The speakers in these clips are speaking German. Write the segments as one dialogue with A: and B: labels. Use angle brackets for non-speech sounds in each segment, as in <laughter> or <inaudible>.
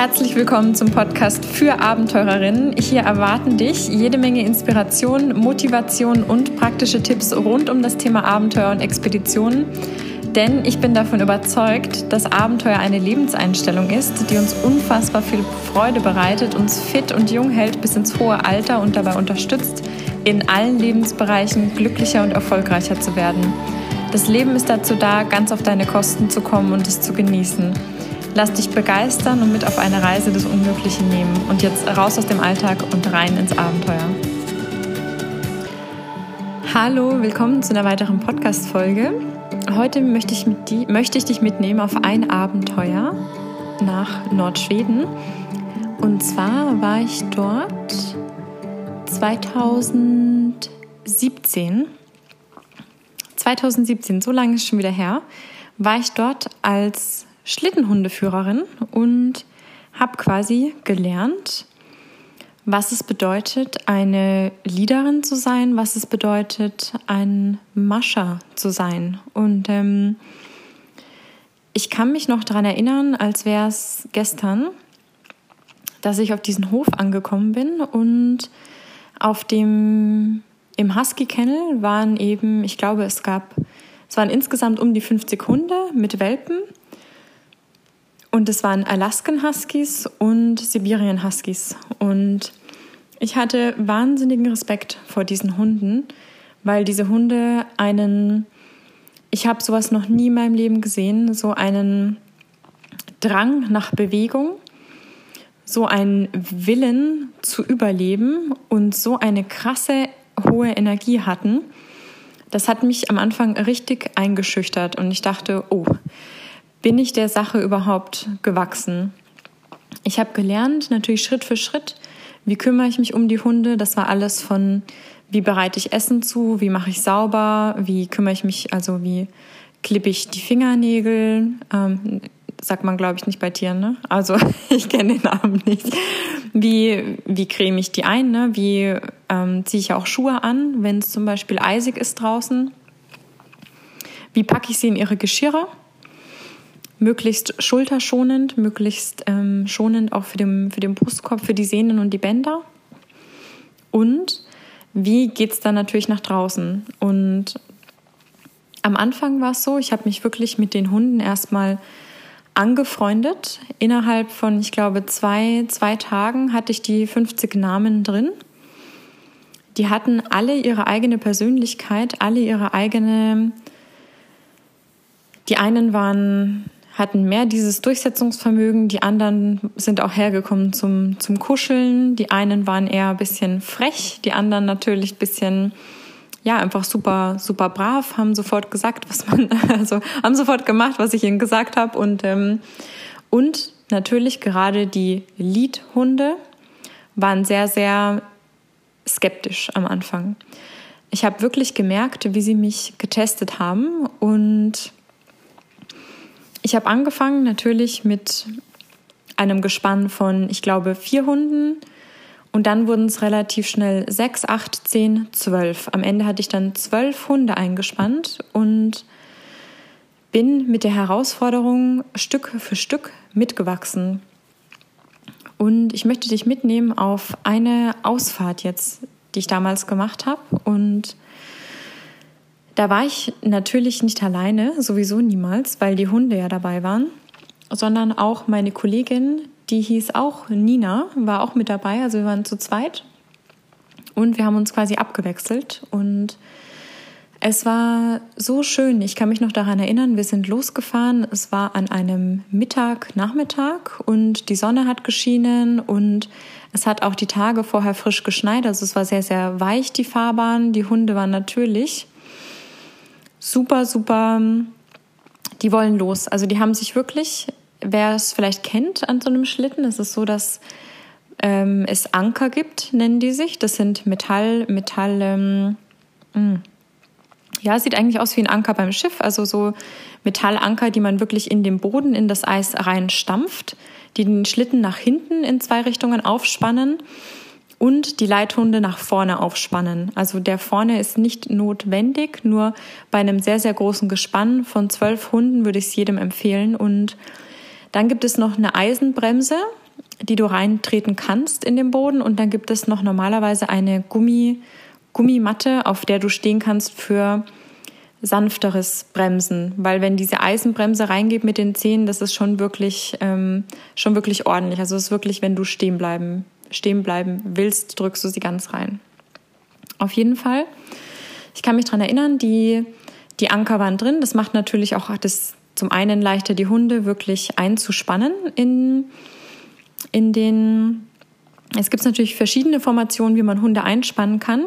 A: Herzlich willkommen zum Podcast für Abenteurerinnen. Hier erwarten dich jede Menge Inspiration, Motivation und praktische Tipps rund um das Thema Abenteuer und Expeditionen. Denn ich bin davon überzeugt, dass Abenteuer eine Lebenseinstellung ist, die uns unfassbar viel Freude bereitet, uns fit und jung hält bis ins hohe Alter und dabei unterstützt, in allen Lebensbereichen glücklicher und erfolgreicher zu werden. Das Leben ist dazu da, ganz auf deine Kosten zu kommen und es zu genießen. Lass dich begeistern und mit auf eine Reise des Unmöglichen nehmen. Und jetzt raus aus dem Alltag und rein ins Abenteuer. Hallo, willkommen zu einer weiteren Podcast-Folge. Heute möchte ich, die, möchte ich dich mitnehmen auf ein Abenteuer nach Nordschweden. Und zwar war ich dort 2017. 2017, so lange ist schon wieder her, war ich dort als Schlittenhundeführerin und habe quasi gelernt, was es bedeutet, eine Leaderin zu sein, was es bedeutet, ein Mascher zu sein. Und ähm, ich kann mich noch daran erinnern, als wäre es gestern, dass ich auf diesen Hof angekommen bin und auf dem im Husky Kennel waren eben, ich glaube, es gab, es waren insgesamt um die 50 Hunde mit Welpen und es waren Alaskan Huskies und Sibirien Huskies. Und ich hatte wahnsinnigen Respekt vor diesen Hunden, weil diese Hunde einen, ich habe sowas noch nie in meinem Leben gesehen, so einen Drang nach Bewegung, so einen Willen zu überleben und so eine krasse hohe Energie hatten. Das hat mich am Anfang richtig eingeschüchtert und ich dachte, oh, bin ich der Sache überhaupt gewachsen? Ich habe gelernt, natürlich Schritt für Schritt, wie kümmere ich mich um die Hunde. Das war alles von, wie bereite ich Essen zu, wie mache ich sauber, wie kümmere ich mich, also wie klippe ich die Fingernägel. Ähm, sagt man, glaube ich, nicht bei Tieren, ne? Also <laughs> ich kenne den Namen nicht. Wie, wie creme ich die ein, ne? Wie ähm, ziehe ich auch Schuhe an, wenn es zum Beispiel eisig ist draußen? Wie packe ich sie in ihre Geschirre? Möglichst schulterschonend, möglichst ähm, schonend auch für den, für den Brustkorb, für die Sehnen und die Bänder. Und wie geht es dann natürlich nach draußen? Und am Anfang war es so, ich habe mich wirklich mit den Hunden erstmal angefreundet. Innerhalb von, ich glaube, zwei, zwei Tagen hatte ich die 50 Namen drin. Die hatten alle ihre eigene Persönlichkeit, alle ihre eigene. Die einen waren hatten mehr dieses Durchsetzungsvermögen. Die anderen sind auch hergekommen zum, zum Kuscheln. Die einen waren eher ein bisschen frech, die anderen natürlich ein bisschen, ja, einfach super, super brav, haben sofort gesagt, was man, <laughs> also haben sofort gemacht, was ich ihnen gesagt habe. Und, ähm, und natürlich gerade die Liedhunde waren sehr, sehr skeptisch am Anfang. Ich habe wirklich gemerkt, wie sie mich getestet haben und ich habe angefangen natürlich mit einem Gespann von, ich glaube, vier Hunden. Und dann wurden es relativ schnell sechs, acht, zehn, zwölf. Am Ende hatte ich dann zwölf Hunde eingespannt und bin mit der Herausforderung Stück für Stück mitgewachsen. Und ich möchte dich mitnehmen auf eine Ausfahrt jetzt, die ich damals gemacht habe. Und da war ich natürlich nicht alleine, sowieso niemals, weil die Hunde ja dabei waren, sondern auch meine Kollegin, die hieß auch Nina, war auch mit dabei. Also wir waren zu zweit und wir haben uns quasi abgewechselt und es war so schön. Ich kann mich noch daran erinnern, wir sind losgefahren. Es war an einem Mittag, Nachmittag und die Sonne hat geschienen und es hat auch die Tage vorher frisch geschneit. Also es war sehr, sehr weich, die Fahrbahn. Die Hunde waren natürlich super, super, die wollen los. Also die haben sich wirklich, wer es vielleicht kennt an so einem Schlitten, es ist so, dass ähm, es Anker gibt, nennen die sich. Das sind Metall, Metall, ähm, hm. ja, sieht eigentlich aus wie ein Anker beim Schiff, also so Metallanker, die man wirklich in den Boden, in das Eis reinstampft, die den Schlitten nach hinten in zwei Richtungen aufspannen und die Leithunde nach vorne aufspannen. Also der vorne ist nicht notwendig, nur bei einem sehr, sehr großen Gespann von zwölf Hunden würde ich es jedem empfehlen. Und dann gibt es noch eine Eisenbremse, die du reintreten kannst in den Boden. Und dann gibt es noch normalerweise eine Gummi, Gummimatte, auf der du stehen kannst für sanfteres Bremsen, weil wenn diese Eisenbremse reingeht mit den Zehen, das ist schon wirklich ähm, schon wirklich ordentlich. Also es ist wirklich, wenn du stehen bleiben stehen bleiben willst, drückst du sie ganz rein. Auf jeden Fall. Ich kann mich daran erinnern, die die Anker waren drin. Das macht natürlich auch das zum einen leichter, die Hunde wirklich einzuspannen in in den. Es gibt natürlich verschiedene Formationen, wie man Hunde einspannen kann.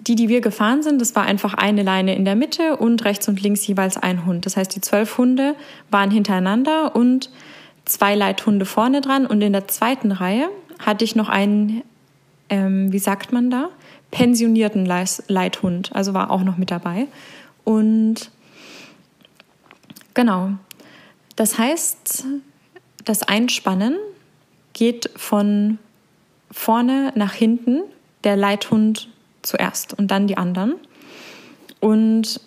A: Die, die wir gefahren sind, das war einfach eine Leine in der Mitte und rechts und links jeweils ein Hund. Das heißt, die zwölf Hunde waren hintereinander und zwei Leithunde vorne dran. Und in der zweiten Reihe hatte ich noch einen, ähm, wie sagt man da, pensionierten Leithund. Also war auch noch mit dabei. Und genau, das heißt, das Einspannen geht von vorne nach hinten, der Leithund zuerst und dann die anderen. Und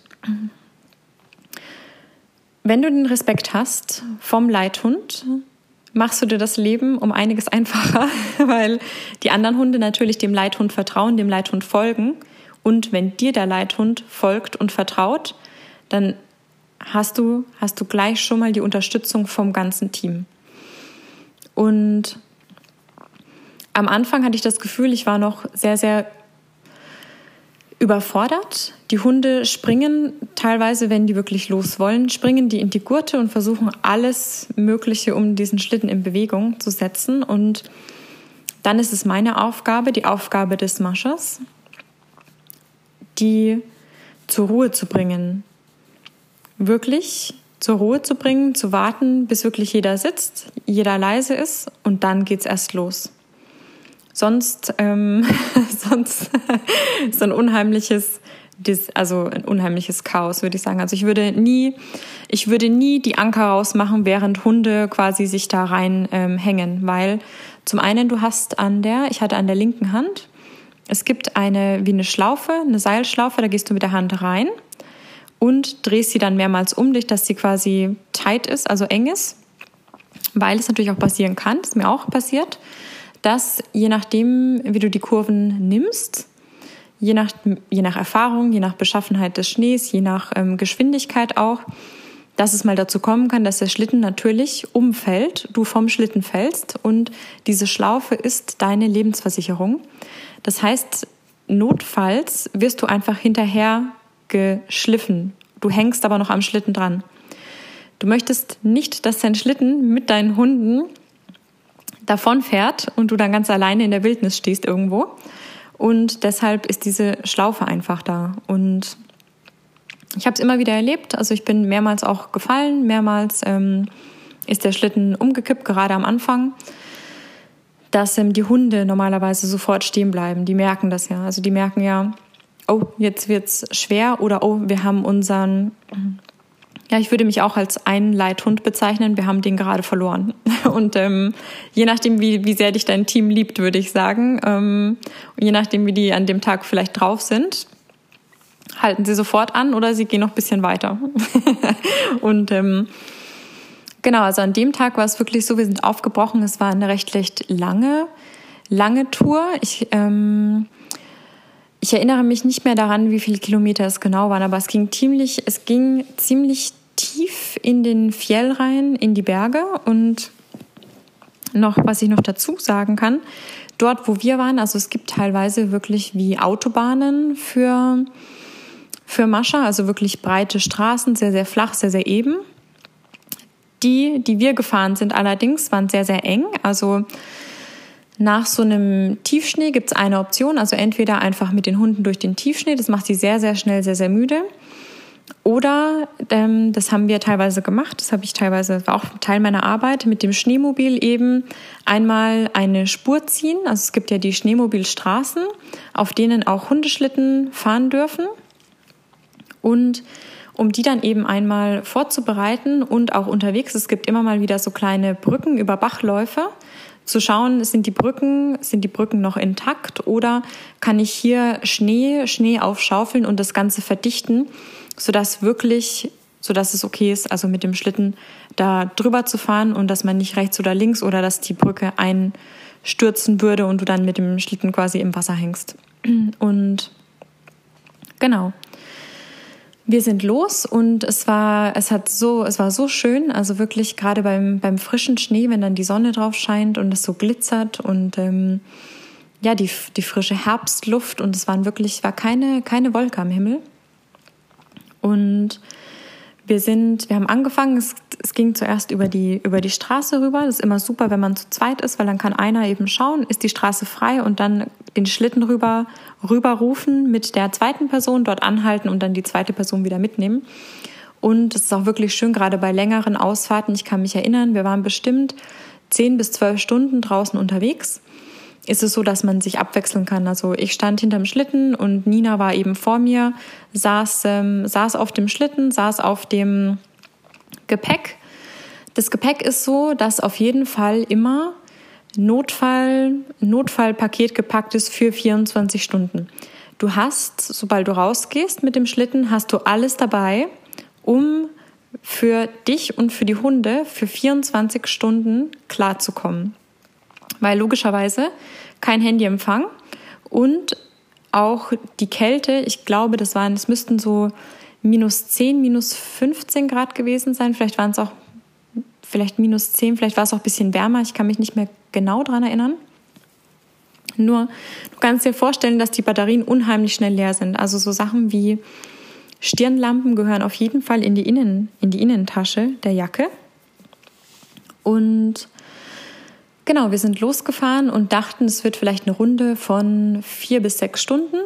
A: wenn du den Respekt hast vom Leithund, machst du dir das Leben um einiges <laughs> einfacher, weil die anderen Hunde natürlich dem Leithund vertrauen, dem Leithund folgen. Und wenn dir der Leithund folgt und vertraut, dann hast du, hast du gleich schon mal die Unterstützung vom ganzen Team. Und am Anfang hatte ich das Gefühl, ich war noch sehr, sehr überfordert. Die Hunde springen teilweise, wenn die wirklich los wollen, springen die in die Gurte und versuchen alles Mögliche, um diesen Schlitten in Bewegung zu setzen. Und dann ist es meine Aufgabe, die Aufgabe des Maschers, die zur Ruhe zu bringen. Wirklich zur Ruhe zu bringen, zu warten, bis wirklich jeder sitzt, jeder leise ist und dann geht's erst los. Sonst, ähm, <laughs> sonst so ein unheimliches, also ein unheimliches Chaos, würde ich sagen. Also ich würde nie, ich würde nie die Anker rausmachen, während Hunde quasi sich da rein ähm, hängen, weil zum einen du hast an der, ich hatte an der linken Hand, es gibt eine wie eine Schlaufe, eine Seilschlaufe, da gehst du mit der Hand rein und drehst sie dann mehrmals um dich, dass sie quasi tight ist, also eng ist, weil es natürlich auch passieren kann, das ist mir auch passiert dass je nachdem, wie du die Kurven nimmst, je nach, je nach Erfahrung, je nach Beschaffenheit des Schnees, je nach ähm, Geschwindigkeit auch, dass es mal dazu kommen kann, dass der Schlitten natürlich umfällt, du vom Schlitten fällst und diese Schlaufe ist deine Lebensversicherung. Das heißt, notfalls wirst du einfach hinterher geschliffen. Du hängst aber noch am Schlitten dran. Du möchtest nicht, dass dein Schlitten mit deinen Hunden davonfährt und du dann ganz alleine in der Wildnis stehst irgendwo. Und deshalb ist diese Schlaufe einfach da. Und ich habe es immer wieder erlebt. Also ich bin mehrmals auch gefallen, mehrmals ähm, ist der Schlitten umgekippt, gerade am Anfang, dass ähm, die Hunde normalerweise sofort stehen bleiben. Die merken das ja. Also die merken ja, oh, jetzt wird's schwer oder oh, wir haben unseren ja, ich würde mich auch als einen Leithund bezeichnen. Wir haben den gerade verloren. <laughs> Und ähm, je nachdem, wie, wie sehr dich dein Team liebt, würde ich sagen, ähm, je nachdem, wie die an dem Tag vielleicht drauf sind, halten sie sofort an oder sie gehen noch ein bisschen weiter. <laughs> und ähm, genau, also an dem Tag war es wirklich so, wir sind aufgebrochen. Es war eine recht, recht lange, lange Tour. Ich ähm, ich erinnere mich nicht mehr daran, wie viele Kilometer es genau waren, aber es ging ziemlich, es ging ziemlich tief in den Fjell rein, in die Berge. Und noch, was ich noch dazu sagen kann, dort, wo wir waren, also es gibt teilweise wirklich wie Autobahnen für, für Mascha, also wirklich breite Straßen, sehr, sehr flach, sehr, sehr eben. Die, die wir gefahren sind allerdings, waren sehr, sehr eng. Also nach so einem Tiefschnee gibt es eine Option, also entweder einfach mit den Hunden durch den Tiefschnee, das macht sie sehr, sehr schnell, sehr, sehr müde. Oder, ähm, das haben wir teilweise gemacht, das habe ich teilweise, war auch Teil meiner Arbeit, mit dem Schneemobil eben einmal eine Spur ziehen. Also es gibt ja die Schneemobilstraßen, auf denen auch Hundeschlitten fahren dürfen. Und um die dann eben einmal vorzubereiten und auch unterwegs, es gibt immer mal wieder so kleine Brücken über Bachläufe, zu schauen, sind die Brücken, sind die Brücken noch intakt oder kann ich hier Schnee, Schnee aufschaufeln und das Ganze verdichten, sodass wirklich sodass es okay ist, also mit dem Schlitten da drüber zu fahren und dass man nicht rechts oder links oder dass die Brücke einstürzen würde und du dann mit dem Schlitten quasi im Wasser hängst. Und genau. Wir sind los und es war, es hat so, es war so schön, also wirklich gerade beim, beim frischen Schnee, wenn dann die Sonne drauf scheint und es so glitzert und ähm, ja, die, die frische Herbstluft und es waren wirklich, war keine, keine Wolke am Himmel. Und wir sind, wir haben angefangen, es, es ging zuerst über die, über die Straße rüber. Das ist immer super, wenn man zu zweit ist, weil dann kann einer eben schauen, ist die Straße frei und dann den Schlitten rüber, rüberrufen mit der zweiten Person, dort anhalten und dann die zweite Person wieder mitnehmen. Und es ist auch wirklich schön, gerade bei längeren Ausfahrten. Ich kann mich erinnern, wir waren bestimmt zehn bis zwölf Stunden draußen unterwegs ist es so, dass man sich abwechseln kann. Also ich stand hinterm Schlitten und Nina war eben vor mir, saß, ähm, saß auf dem Schlitten, saß auf dem Gepäck. Das Gepäck ist so, dass auf jeden Fall immer Notfall, Notfallpaket gepackt ist für 24 Stunden. Du hast, sobald du rausgehst mit dem Schlitten, hast du alles dabei, um für dich und für die Hunde für 24 Stunden klarzukommen weil logischerweise kein Handyempfang und auch die Kälte, ich glaube, das waren, es müssten so minus 10, minus 15 Grad gewesen sein. Vielleicht waren es auch vielleicht minus 10, vielleicht war es auch ein bisschen wärmer. Ich kann mich nicht mehr genau daran erinnern. Nur, du kannst dir vorstellen, dass die Batterien unheimlich schnell leer sind. Also so Sachen wie Stirnlampen gehören auf jeden Fall in die, Innen, in die Innentasche der Jacke. Und Genau, wir sind losgefahren und dachten, es wird vielleicht eine Runde von vier bis sechs Stunden.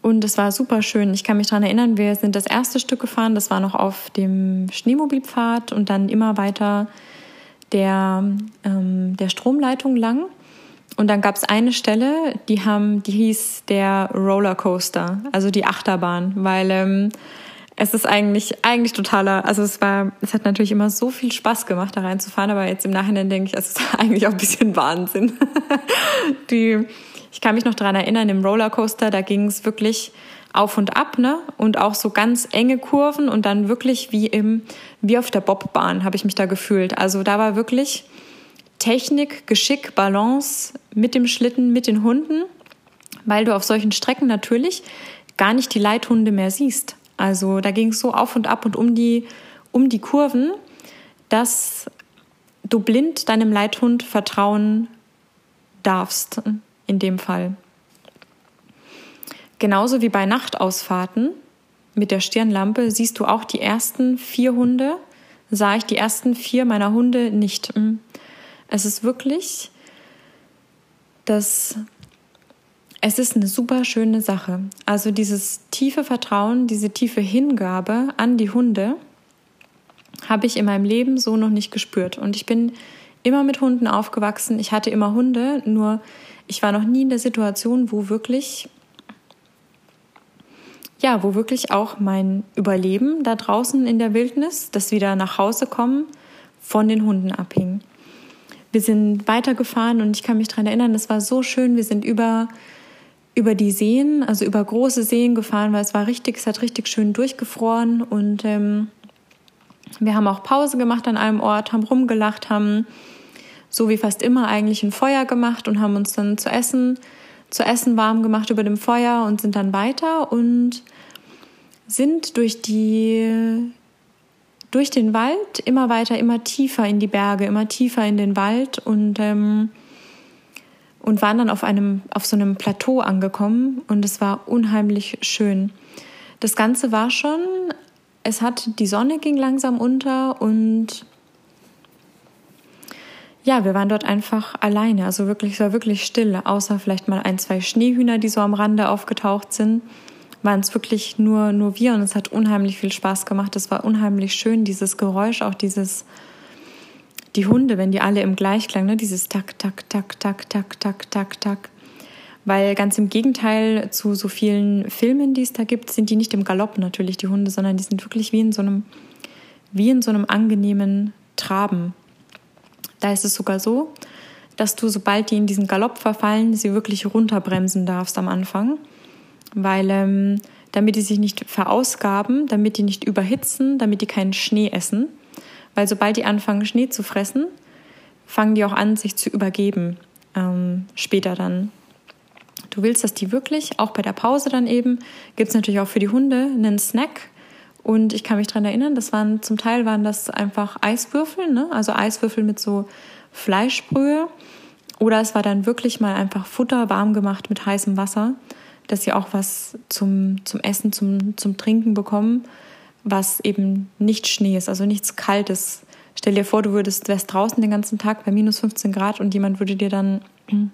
A: Und es war super schön. Ich kann mich daran erinnern, wir sind das erste Stück gefahren, das war noch auf dem Schneemobilpfad und dann immer weiter der, ähm, der Stromleitung lang. Und dann gab es eine Stelle, die haben, die hieß der Rollercoaster, also die Achterbahn, weil ähm, es ist eigentlich, eigentlich totaler, also es war, es hat natürlich immer so viel Spaß gemacht, da reinzufahren, aber jetzt im Nachhinein denke ich, es ist <laughs> eigentlich auch ein bisschen Wahnsinn. <laughs> Die, ich kann mich noch daran erinnern, im Rollercoaster, da ging es wirklich auf und ab, ne? Und auch so ganz enge Kurven und dann wirklich wie im, wie auf der Bobbahn habe ich mich da gefühlt. Also da war wirklich Technik, Geschick, Balance mit dem Schlitten, mit den Hunden, weil du auf solchen Strecken natürlich gar nicht die Leithunde mehr siehst. Also da ging es so auf und ab und um die, um die Kurven, dass du blind deinem Leithund vertrauen darfst, in dem Fall. Genauso wie bei Nachtausfahrten mit der Stirnlampe siehst du auch die ersten vier Hunde, sah ich die ersten vier meiner Hunde nicht. Es ist wirklich das es ist eine super schöne Sache. Also dieses tiefe Vertrauen, diese tiefe Hingabe an die Hunde habe ich in meinem Leben so noch nicht gespürt. Und ich bin immer mit Hunden aufgewachsen. Ich hatte immer Hunde, nur ich war noch nie in der Situation, wo wirklich, ja, wo wirklich auch mein Überleben da draußen in der Wildnis, das wieder nach Hause kommen, von den Hunden abhing. Wir sind weitergefahren und ich kann mich daran erinnern, das war so schön. Wir sind über über die Seen, also über große Seen gefahren, weil es war richtig, es hat richtig schön durchgefroren und ähm, wir haben auch Pause gemacht an einem Ort, haben rumgelacht, haben so wie fast immer eigentlich ein Feuer gemacht und haben uns dann zu essen, zu essen warm gemacht über dem Feuer und sind dann weiter und sind durch die durch den Wald immer weiter, immer tiefer in die Berge, immer tiefer in den Wald und ähm, und waren dann auf einem, auf so einem Plateau angekommen und es war unheimlich schön. Das Ganze war schon, es hat, die Sonne ging langsam unter und ja, wir waren dort einfach alleine. Also wirklich, es war wirklich still, außer vielleicht mal ein, zwei Schneehühner, die so am Rande aufgetaucht sind. Waren es wirklich nur, nur wir und es hat unheimlich viel Spaß gemacht. Es war unheimlich schön, dieses Geräusch, auch dieses die Hunde, wenn die alle im Gleichklang, ne, dieses Tak, Tak, Tak, Tak, Tak, Tak, Tak, Tak. Weil ganz im Gegenteil zu so vielen Filmen, die es da gibt, sind die nicht im Galopp natürlich, die Hunde, sondern die sind wirklich wie in so einem, wie in so einem angenehmen Traben. Da ist es sogar so, dass du, sobald die in diesen Galopp verfallen, sie wirklich runterbremsen darfst am Anfang. Weil ähm, damit die sich nicht verausgaben, damit die nicht überhitzen, damit die keinen Schnee essen. Weil sobald die anfangen, Schnee zu fressen, fangen die auch an, sich zu übergeben. Ähm, später dann. Du willst, dass die wirklich, auch bei der Pause dann eben, gibt es natürlich auch für die Hunde einen Snack. Und ich kann mich daran erinnern, das waren zum Teil waren das einfach Eiswürfel, ne? also Eiswürfel mit so Fleischbrühe. Oder es war dann wirklich mal einfach Futter warm gemacht mit heißem Wasser, dass sie auch was zum, zum Essen, zum, zum Trinken bekommen, was eben nicht Schnee ist, also nichts Kaltes. Stell dir vor, du würdest, wärst draußen den ganzen Tag bei minus 15 Grad und jemand würde dir dann, <clears throat>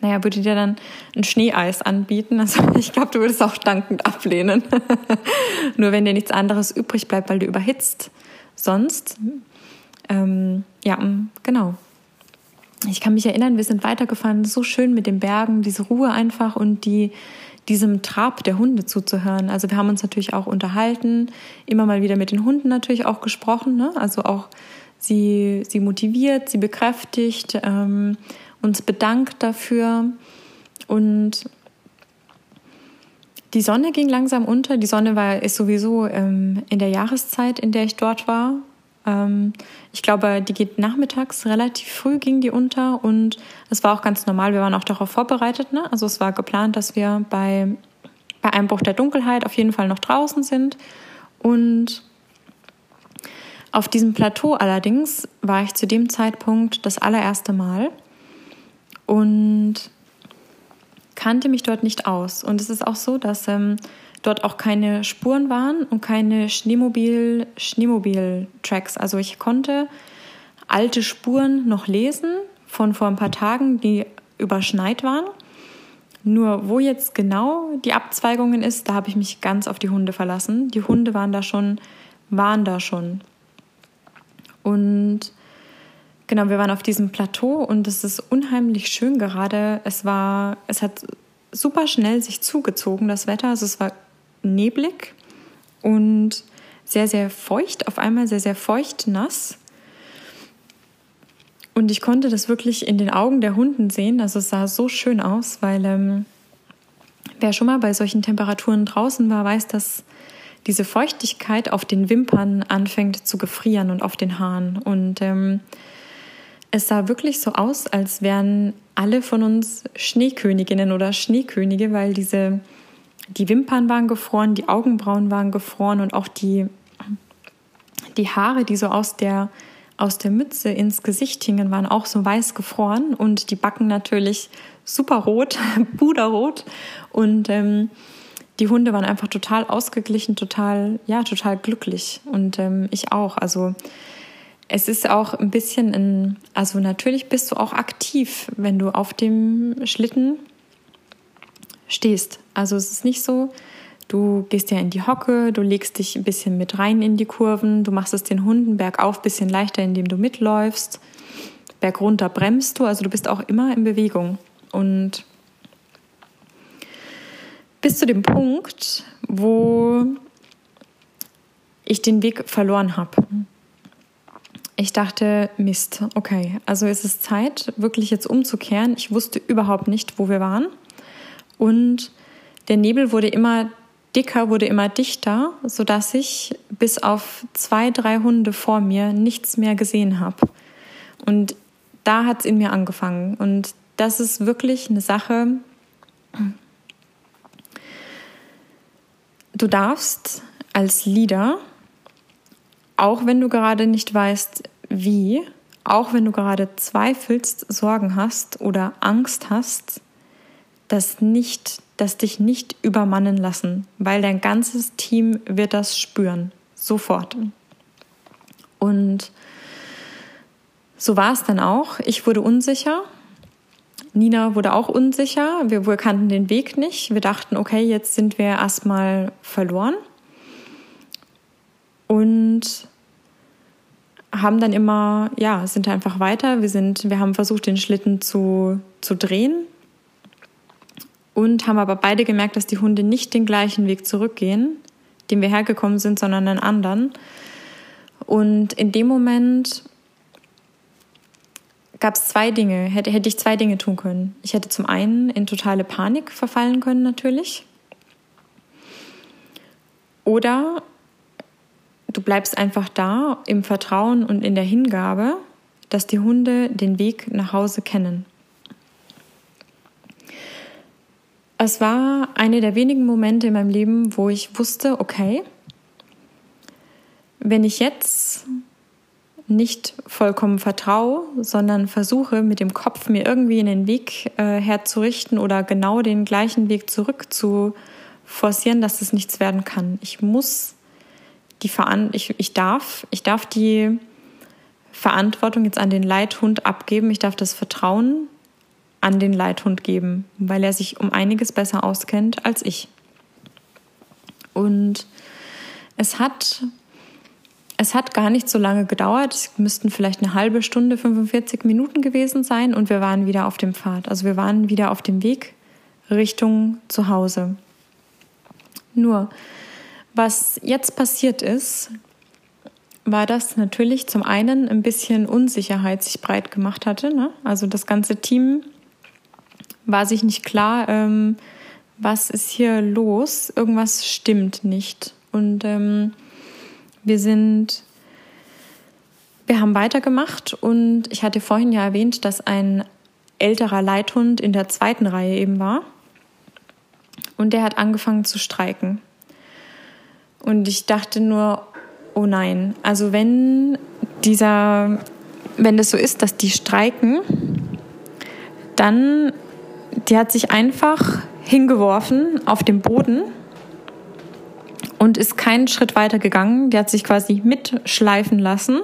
A: naja, würde dir dann ein Schneeeis anbieten. Also <laughs> ich glaube, du würdest auch dankend ablehnen. <laughs> Nur wenn dir nichts anderes übrig bleibt, weil du überhitzt. Sonst, ähm, ja, genau ich kann mich erinnern, wir sind weitergefahren, so schön mit den Bergen, diese Ruhe einfach und die, diesem Trab der Hunde zuzuhören. Also wir haben uns natürlich auch unterhalten, immer mal wieder mit den Hunden natürlich auch gesprochen, ne? also auch sie, sie motiviert, sie bekräftigt, ähm, uns bedankt dafür und die Sonne ging langsam unter. Die Sonne war ist sowieso ähm, in der Jahreszeit, in der ich dort war, ich glaube, die geht nachmittags relativ früh ging die unter und es war auch ganz normal. Wir waren auch darauf vorbereitet. Ne? Also es war geplant, dass wir bei, bei Einbruch der Dunkelheit auf jeden Fall noch draußen sind. Und auf diesem Plateau allerdings war ich zu dem Zeitpunkt das allererste Mal und kannte mich dort nicht aus. Und es ist auch so, dass ähm, dort auch keine Spuren waren und keine Schneemobil, Schneemobil-Tracks. Also ich konnte alte Spuren noch lesen von vor ein paar Tagen, die überschneit waren. Nur wo jetzt genau die Abzweigungen ist, da habe ich mich ganz auf die Hunde verlassen. Die Hunde waren da schon, waren da schon. Und genau, wir waren auf diesem Plateau und es ist unheimlich schön gerade. Es war, es hat super schnell sich zugezogen, das Wetter. Also es war neblig und sehr, sehr feucht, auf einmal sehr, sehr feucht, nass. Und ich konnte das wirklich in den Augen der Hunden sehen. Also es sah so schön aus, weil ähm, wer schon mal bei solchen Temperaturen draußen war, weiß, dass diese Feuchtigkeit auf den Wimpern anfängt zu gefrieren und auf den Haaren. Und ähm, es sah wirklich so aus, als wären alle von uns Schneeköniginnen oder Schneekönige, weil diese die Wimpern waren gefroren, die Augenbrauen waren gefroren und auch die, die Haare, die so aus der, aus der Mütze ins Gesicht hingen, waren auch so weiß gefroren und die Backen natürlich super rot, <laughs> puderrot und ähm, die Hunde waren einfach total ausgeglichen, total, ja, total glücklich und ähm, ich auch. Also es ist auch ein bisschen ein, also natürlich bist du auch aktiv, wenn du auf dem Schlitten stehst. Also es ist nicht so, du gehst ja in die Hocke, du legst dich ein bisschen mit rein in die Kurven, du machst es den Hunden bergauf ein bisschen leichter, indem du mitläufst. Bergunter bremst du, also du bist auch immer in Bewegung. Und bis zu dem Punkt, wo ich den Weg verloren habe. Ich dachte, Mist, okay, also ist es Zeit, wirklich jetzt umzukehren. Ich wusste überhaupt nicht, wo wir waren. Und der Nebel wurde immer dicker, wurde immer dichter, sodass ich bis auf zwei, drei Hunde vor mir nichts mehr gesehen habe. Und da hat es in mir angefangen. Und das ist wirklich eine Sache. Du darfst als Leader, auch wenn du gerade nicht weißt, wie, auch wenn du gerade zweifelst, Sorgen hast oder Angst hast, das nicht, das dich nicht übermannen lassen, weil dein ganzes Team wird das spüren, sofort. Und so war es dann auch. Ich wurde unsicher. Nina wurde auch unsicher. Wir, wir kannten den Weg nicht. Wir dachten, okay, jetzt sind wir erstmal verloren. Und haben dann immer, ja, sind einfach weiter. Wir sind, wir haben versucht, den Schlitten zu, zu drehen, und haben aber beide gemerkt, dass die Hunde nicht den gleichen Weg zurückgehen, den wir hergekommen sind, sondern einen anderen. Und in dem Moment gab es zwei Dinge, hätte, hätte ich zwei Dinge tun können. Ich hätte zum einen in totale Panik verfallen können natürlich. Oder du bleibst einfach da im Vertrauen und in der Hingabe, dass die Hunde den Weg nach Hause kennen. Es war eine der wenigen Momente in meinem Leben, wo ich wusste, okay, wenn ich jetzt nicht vollkommen vertraue, sondern versuche mit dem Kopf mir irgendwie in den Weg äh, herzurichten oder genau den gleichen Weg zurück zu forcieren, dass es nichts werden kann. Ich muss die Veran ich, ich darf, ich darf die Verantwortung jetzt an den Leithund abgeben. Ich darf das Vertrauen an den Leithund geben, weil er sich um einiges besser auskennt als ich. Und es hat es hat gar nicht so lange gedauert. Es müssten vielleicht eine halbe Stunde, 45 Minuten gewesen sein und wir waren wieder auf dem Pfad. Also wir waren wieder auf dem Weg Richtung zu Hause. Nur, was jetzt passiert ist, war, dass natürlich zum einen ein bisschen Unsicherheit sich breit gemacht hatte. Ne? Also das ganze Team war sich nicht klar, ähm, was ist hier los, irgendwas stimmt nicht. Und ähm, wir sind, wir haben weitergemacht und ich hatte vorhin ja erwähnt, dass ein älterer Leithund in der zweiten Reihe eben war. Und der hat angefangen zu streiken. Und ich dachte nur, oh nein, also wenn dieser, wenn das so ist, dass die streiken, dann, die hat sich einfach hingeworfen auf den Boden und ist keinen Schritt weiter gegangen. Die hat sich quasi mitschleifen lassen.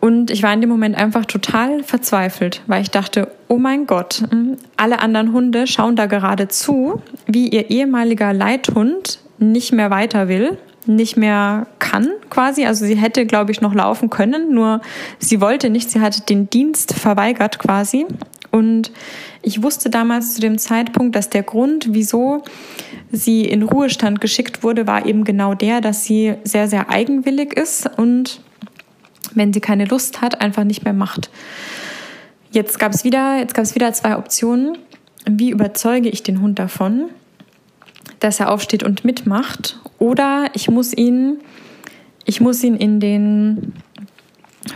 A: Und ich war in dem Moment einfach total verzweifelt, weil ich dachte, oh mein Gott, alle anderen Hunde schauen da gerade zu, wie ihr ehemaliger Leithund nicht mehr weiter will, nicht mehr kann quasi. Also sie hätte, glaube ich, noch laufen können, nur sie wollte nicht, sie hatte den Dienst verweigert quasi. Und ich wusste damals zu dem Zeitpunkt, dass der Grund, wieso sie in Ruhestand geschickt wurde, war eben genau der, dass sie sehr, sehr eigenwillig ist und wenn sie keine Lust hat, einfach nicht mehr macht. Jetzt gab es wieder, jetzt gab wieder zwei Optionen. Wie überzeuge ich den Hund davon, dass er aufsteht und mitmacht? Oder ich muss ihn, ich muss ihn in den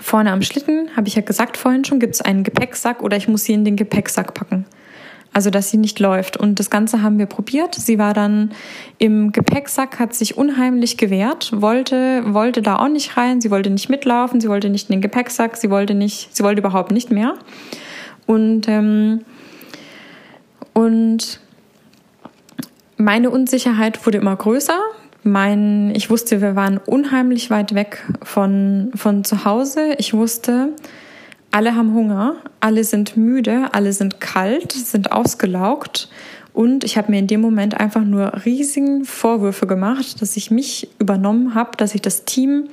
A: vorne am Schlitten, habe ich ja gesagt vorhin schon, gibt es einen Gepäcksack oder ich muss sie in den Gepäcksack packen. Also, dass sie nicht läuft. Und das Ganze haben wir probiert. Sie war dann im Gepäcksack, hat sich unheimlich gewehrt, wollte, wollte da auch nicht rein. Sie wollte nicht mitlaufen, sie wollte nicht in den Gepäcksack, sie wollte nicht, sie wollte überhaupt nicht mehr. Und, ähm, und meine Unsicherheit wurde immer größer. Mein, ich wusste, wir waren unheimlich weit weg von, von zu Hause. Ich wusste, alle haben Hunger, alle sind müde, alle sind kalt, sind ausgelaugt. Und ich habe mir in dem Moment einfach nur riesigen Vorwürfe gemacht, dass ich mich übernommen habe, dass ich das Team,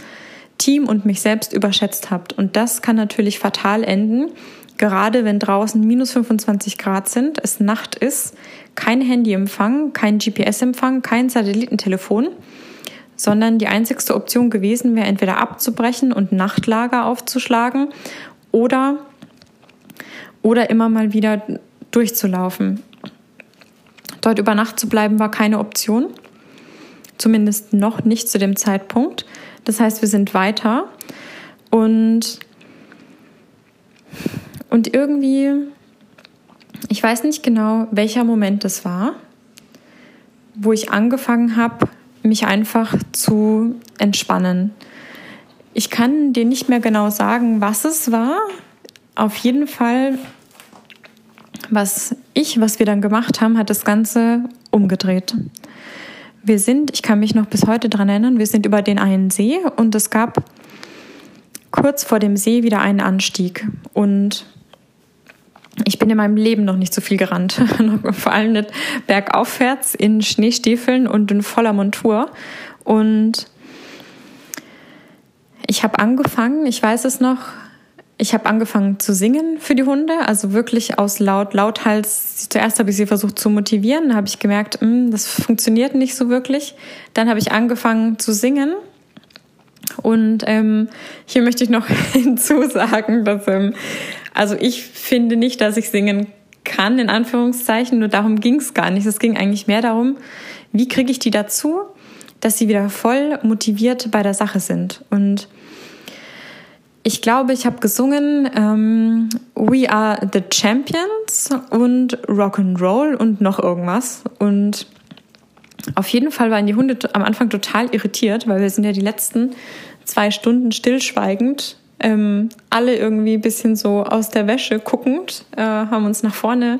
A: Team und mich selbst überschätzt habe. Und das kann natürlich fatal enden, gerade wenn draußen minus 25 Grad sind, es Nacht ist, kein Handyempfang, kein GPS-Empfang, kein Satellitentelefon, sondern die einzigste Option gewesen wäre, entweder abzubrechen und Nachtlager aufzuschlagen oder, oder immer mal wieder durchzulaufen. Dort über Nacht zu bleiben war keine Option, zumindest noch nicht zu dem Zeitpunkt. Das heißt, wir sind weiter und, und irgendwie, ich weiß nicht genau, welcher Moment das war, wo ich angefangen habe, mich einfach zu entspannen. Ich kann dir nicht mehr genau sagen, was es war. Auf jeden Fall, was ich, was wir dann gemacht haben, hat das Ganze umgedreht. Wir sind, ich kann mich noch bis heute daran erinnern, wir sind über den einen See und es gab kurz vor dem See wieder einen Anstieg. Und ich bin in meinem Leben noch nicht so viel gerannt. <laughs> Vor allem nicht bergaufwärts in Schneestiefeln und in voller Montur. Und ich habe angefangen, ich weiß es noch, ich habe angefangen zu singen für die Hunde, also wirklich aus laut, lauthals. Zuerst habe ich sie versucht zu motivieren, dann habe ich gemerkt, mh, hm, das funktioniert nicht so wirklich. Dann habe ich angefangen zu singen. Und ähm, hier möchte ich noch <laughs> hinzusagen, dass ähm, also ich finde nicht, dass ich singen kann, in Anführungszeichen, nur darum ging es gar nicht. Es ging eigentlich mehr darum, wie kriege ich die dazu, dass sie wieder voll motiviert bei der Sache sind. Und ich glaube, ich habe gesungen ähm, We Are the Champions und Rock and Roll und noch irgendwas. Und auf jeden Fall waren die Hunde am Anfang total irritiert, weil wir sind ja die letzten zwei Stunden stillschweigend, ähm, alle irgendwie ein bisschen so aus der Wäsche guckend, äh, haben uns nach vorne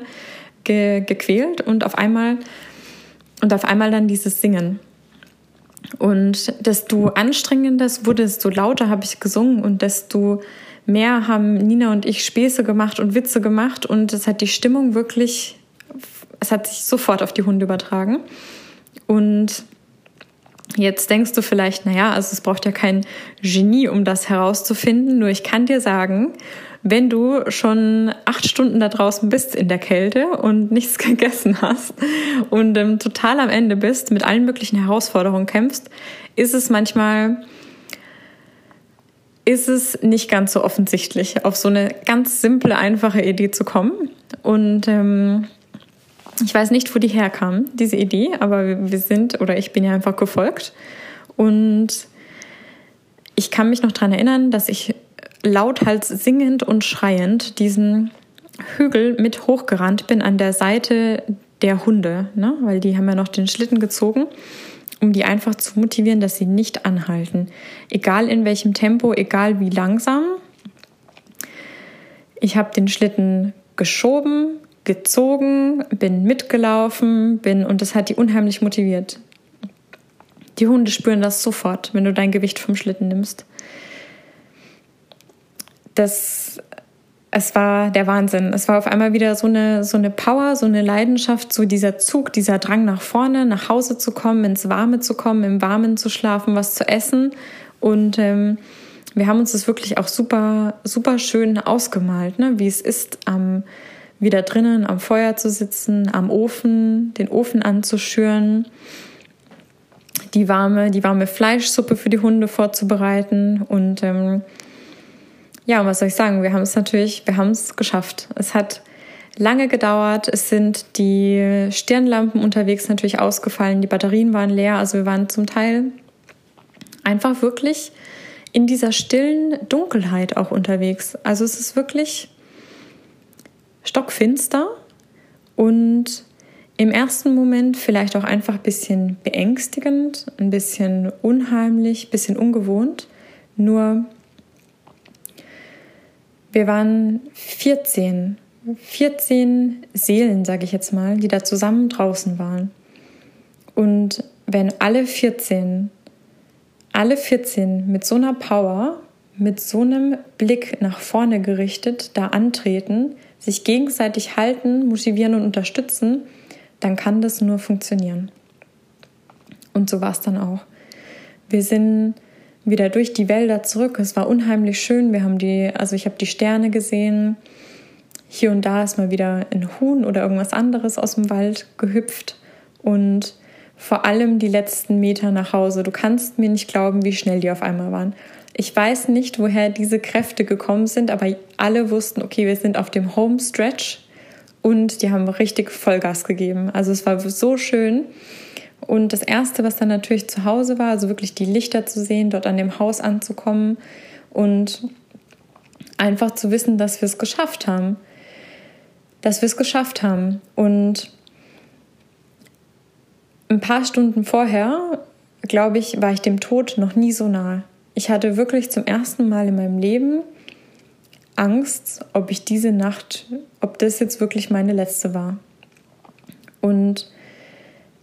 A: ge gequält und auf einmal und auf einmal dann dieses Singen. Und desto anstrengender es wurde, desto lauter habe ich gesungen und desto mehr haben Nina und ich Späße gemacht und Witze gemacht und es hat die Stimmung wirklich, es hat sich sofort auf die Hunde übertragen. Und jetzt denkst du vielleicht, naja, also es braucht ja kein Genie, um das herauszufinden, nur ich kann dir sagen, wenn du schon acht Stunden da draußen bist in der Kälte und <laughs> nichts gegessen hast und ähm, total am Ende bist, mit allen möglichen Herausforderungen kämpfst, ist es manchmal ist es nicht ganz so offensichtlich, auf so eine ganz simple, einfache Idee zu kommen. Und ähm, ich weiß nicht, wo die herkam, diese Idee, aber wir sind oder ich bin ja einfach gefolgt. Und ich kann mich noch daran erinnern, dass ich lauthals singend und schreiend diesen Hügel mit hochgerannt bin an der Seite der Hunde, ne? weil die haben ja noch den Schlitten gezogen, um die einfach zu motivieren, dass sie nicht anhalten. Egal in welchem Tempo, egal wie langsam. Ich habe den Schlitten geschoben, gezogen, bin mitgelaufen, bin und das hat die unheimlich motiviert. Die Hunde spüren das sofort, wenn du dein Gewicht vom Schlitten nimmst das, es war der Wahnsinn. Es war auf einmal wieder so eine, so eine Power, so eine Leidenschaft, so dieser Zug, dieser Drang nach vorne, nach Hause zu kommen, ins Warme zu kommen, im Warmen zu schlafen, was zu essen. Und ähm, wir haben uns das wirklich auch super, super schön ausgemalt, ne? wie es ist, am, wieder drinnen am Feuer zu sitzen, am Ofen, den Ofen anzuschüren, die warme, die warme Fleischsuppe für die Hunde vorzubereiten und ähm, ja, was soll ich sagen? Wir haben es natürlich, wir haben es geschafft. Es hat lange gedauert. Es sind die Stirnlampen unterwegs natürlich ausgefallen. Die Batterien waren leer. Also wir waren zum Teil einfach wirklich in dieser stillen Dunkelheit auch unterwegs. Also es ist wirklich stockfinster und im ersten Moment vielleicht auch einfach ein bisschen beängstigend, ein bisschen unheimlich, ein bisschen ungewohnt. Nur wir waren 14, 14 Seelen, sage ich jetzt mal, die da zusammen draußen waren. Und wenn alle 14, alle 14 mit so einer Power, mit so einem Blick nach vorne gerichtet da antreten, sich gegenseitig halten, motivieren und unterstützen, dann kann das nur funktionieren. Und so war es dann auch. Wir sind wieder durch die Wälder zurück. Es war unheimlich schön. Wir haben die, also ich habe die Sterne gesehen. Hier und da ist mal wieder ein Huhn oder irgendwas anderes aus dem Wald gehüpft und vor allem die letzten Meter nach Hause. Du kannst mir nicht glauben, wie schnell die auf einmal waren. Ich weiß nicht, woher diese Kräfte gekommen sind, aber alle wussten, okay, wir sind auf dem Home Stretch und die haben richtig Vollgas gegeben. Also es war so schön. Und das Erste, was dann natürlich zu Hause war, also wirklich die Lichter zu sehen, dort an dem Haus anzukommen und einfach zu wissen, dass wir es geschafft haben. Dass wir es geschafft haben. Und ein paar Stunden vorher, glaube ich, war ich dem Tod noch nie so nahe. Ich hatte wirklich zum ersten Mal in meinem Leben Angst, ob ich diese Nacht, ob das jetzt wirklich meine letzte war. Und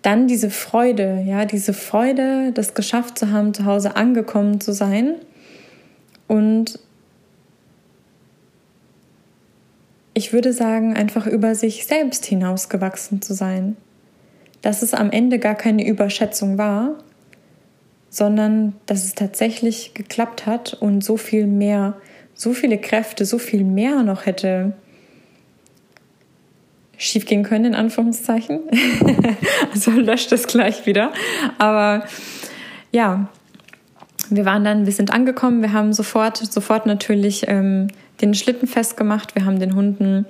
A: dann diese Freude, ja, diese Freude, das geschafft zu haben, zu Hause angekommen zu sein und ich würde sagen, einfach über sich selbst hinausgewachsen zu sein. Dass es am Ende gar keine Überschätzung war, sondern dass es tatsächlich geklappt hat und so viel mehr, so viele Kräfte, so viel mehr noch hätte schiefgehen können, in Anführungszeichen. <laughs> also löscht es gleich wieder. Aber ja, wir waren dann, wir sind angekommen, wir haben sofort, sofort natürlich ähm, den Schlitten festgemacht, wir haben den Hunden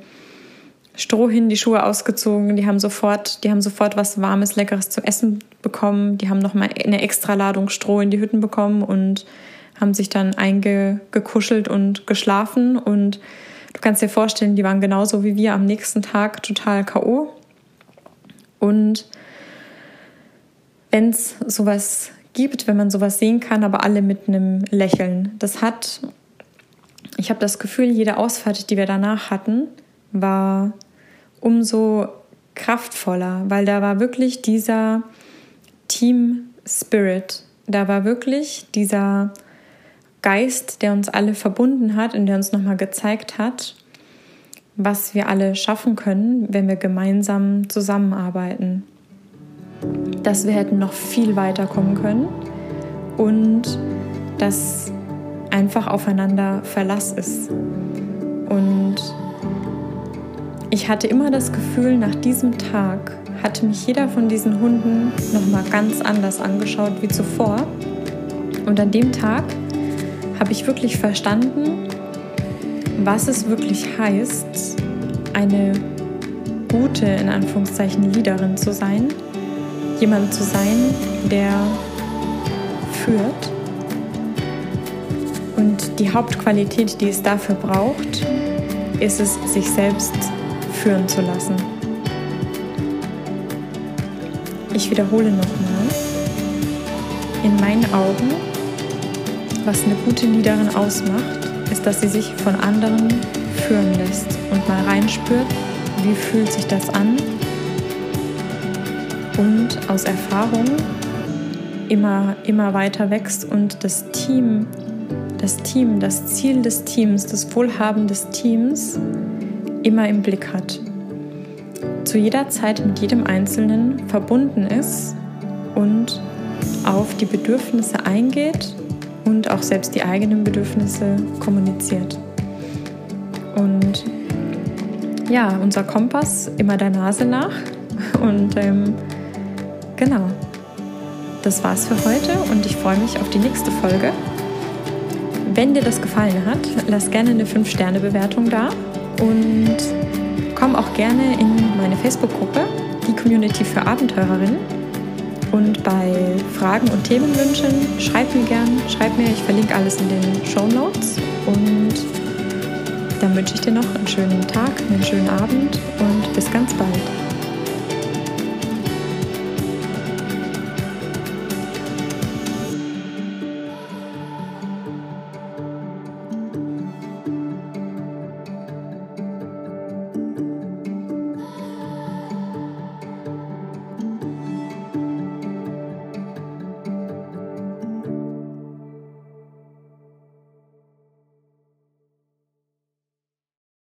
A: Stroh hin, die Schuhe ausgezogen, die haben sofort, die haben sofort was Warmes, Leckeres zu essen bekommen, die haben nochmal eine extra Ladung Stroh in die Hütten bekommen und haben sich dann eingekuschelt und geschlafen. Und du kannst dir vorstellen, die waren genauso wie wir am nächsten Tag total K.O. Und wenn es sowas gibt, wenn man sowas sehen kann, aber alle mit einem Lächeln, das hat, ich habe das Gefühl, jede Ausfahrt, die wir danach hatten, war umso kraftvoller, weil da war wirklich dieser Team Spirit, da war wirklich dieser Geist, der uns alle verbunden hat und der uns nochmal gezeigt hat, was wir alle schaffen können, wenn wir gemeinsam zusammenarbeiten. Dass wir hätten noch viel weiter kommen können und dass einfach aufeinander Verlass ist. Und ich hatte immer das Gefühl, nach diesem Tag hatte mich jeder von diesen Hunden nochmal ganz anders angeschaut wie zuvor. Und an dem Tag habe ich wirklich verstanden, was es wirklich heißt, eine gute, in Anführungszeichen, Leaderin zu sein. Jemand zu sein, der führt. Und die Hauptqualität, die es dafür braucht, ist es, sich selbst führen zu lassen. Ich wiederhole nochmal. In meinen Augen was eine gute Leaderin ausmacht, ist, dass sie sich von anderen führen lässt und mal reinspürt, wie fühlt sich das an und aus Erfahrung immer, immer weiter wächst und das Team, das Team, das Ziel des Teams, das Wohlhaben des Teams immer im Blick hat. Zu jeder Zeit mit jedem Einzelnen verbunden ist und auf die Bedürfnisse eingeht und auch selbst die eigenen Bedürfnisse kommuniziert. Und ja, unser Kompass immer der Nase nach. <laughs> Und ähm, genau, das war's für heute und ich freue mich auf die nächste Folge. Wenn dir das gefallen hat, lass gerne eine 5-Sterne-Bewertung da und komm auch gerne in meine Facebook-Gruppe, die Community für Abenteurerinnen und bei Fragen und Themenwünschen schreib mir gern, schreib mir, ich verlinke alles in den Show Notes. Und dann wünsche ich dir noch einen schönen Tag, einen schönen Abend und bis ganz bald.